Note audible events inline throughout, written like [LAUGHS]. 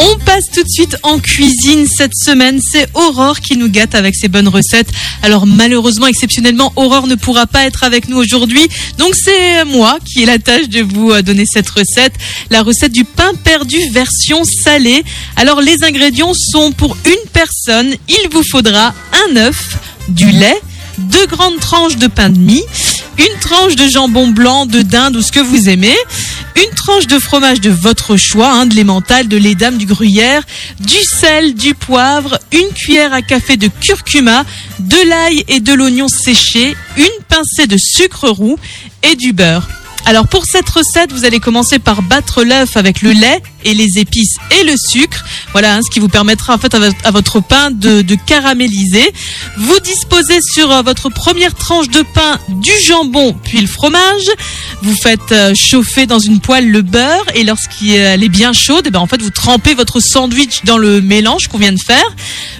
On passe tout de suite en cuisine cette semaine. C'est Aurore qui nous gâte avec ses bonnes recettes. Alors malheureusement, exceptionnellement, Aurore ne pourra pas être avec nous aujourd'hui. Donc c'est moi qui ai la tâche de vous euh, donner cette recette. La recette du pain perdu version salée. Alors les ingrédients sont pour une personne. Il vous faudra un œuf, du lait, deux grandes tranches de pain de mie, une tranche de jambon blanc, de dinde ou ce que vous aimez, une tranche de fromage de votre choix, hein, de l'emmental, de lait d'âme, du gruyère, du sel, du poivre, une cuillère à café de curcuma, de l'ail et de l'oignon séché, une pincée de sucre roux et du beurre. Alors pour cette recette, vous allez commencer par battre l'œuf avec le lait et les épices et le sucre. Voilà hein, ce qui vous permettra en fait à, vo- à votre pain de, caraméliser. Vous disposez sur euh, votre première tranche de pain du jambon puis le fromage. Vous faites euh, chauffer dans une poêle le beurre et lorsqu'elle est bien chaude, eh ben en fait vous trempez votre sandwich dans le mélange qu'on vient de faire.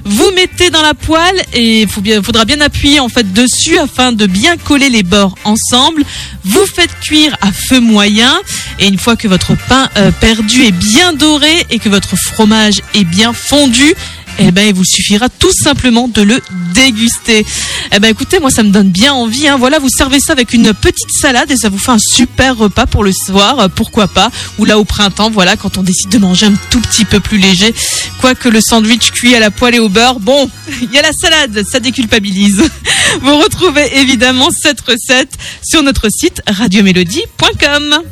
Vous mettez dans la poêle et il bien- faudra bien appuyer en fait dessus afin de bien coller les bords ensemble. Vous faites cuire à feu moyen et une fois que votre pain euh, perdu est bien doré et que votre fromage est bien fondu, eh ben, il vous suffira tout simplement de le déguster. Eh ben, écoutez, moi, ça me donne bien envie. Hein. Voilà, vous servez ça avec une petite salade et ça vous fait un super repas pour le soir, euh, pourquoi pas. Ou là, au printemps, voilà, quand on décide de manger un tout petit peu plus léger. Quoique le sandwich cuit à la poêle et au beurre, bon, [LAUGHS] il y a la salade, ça déculpabilise. Vous retrouvez évidemment cette recette sur notre site radiomélodie.com.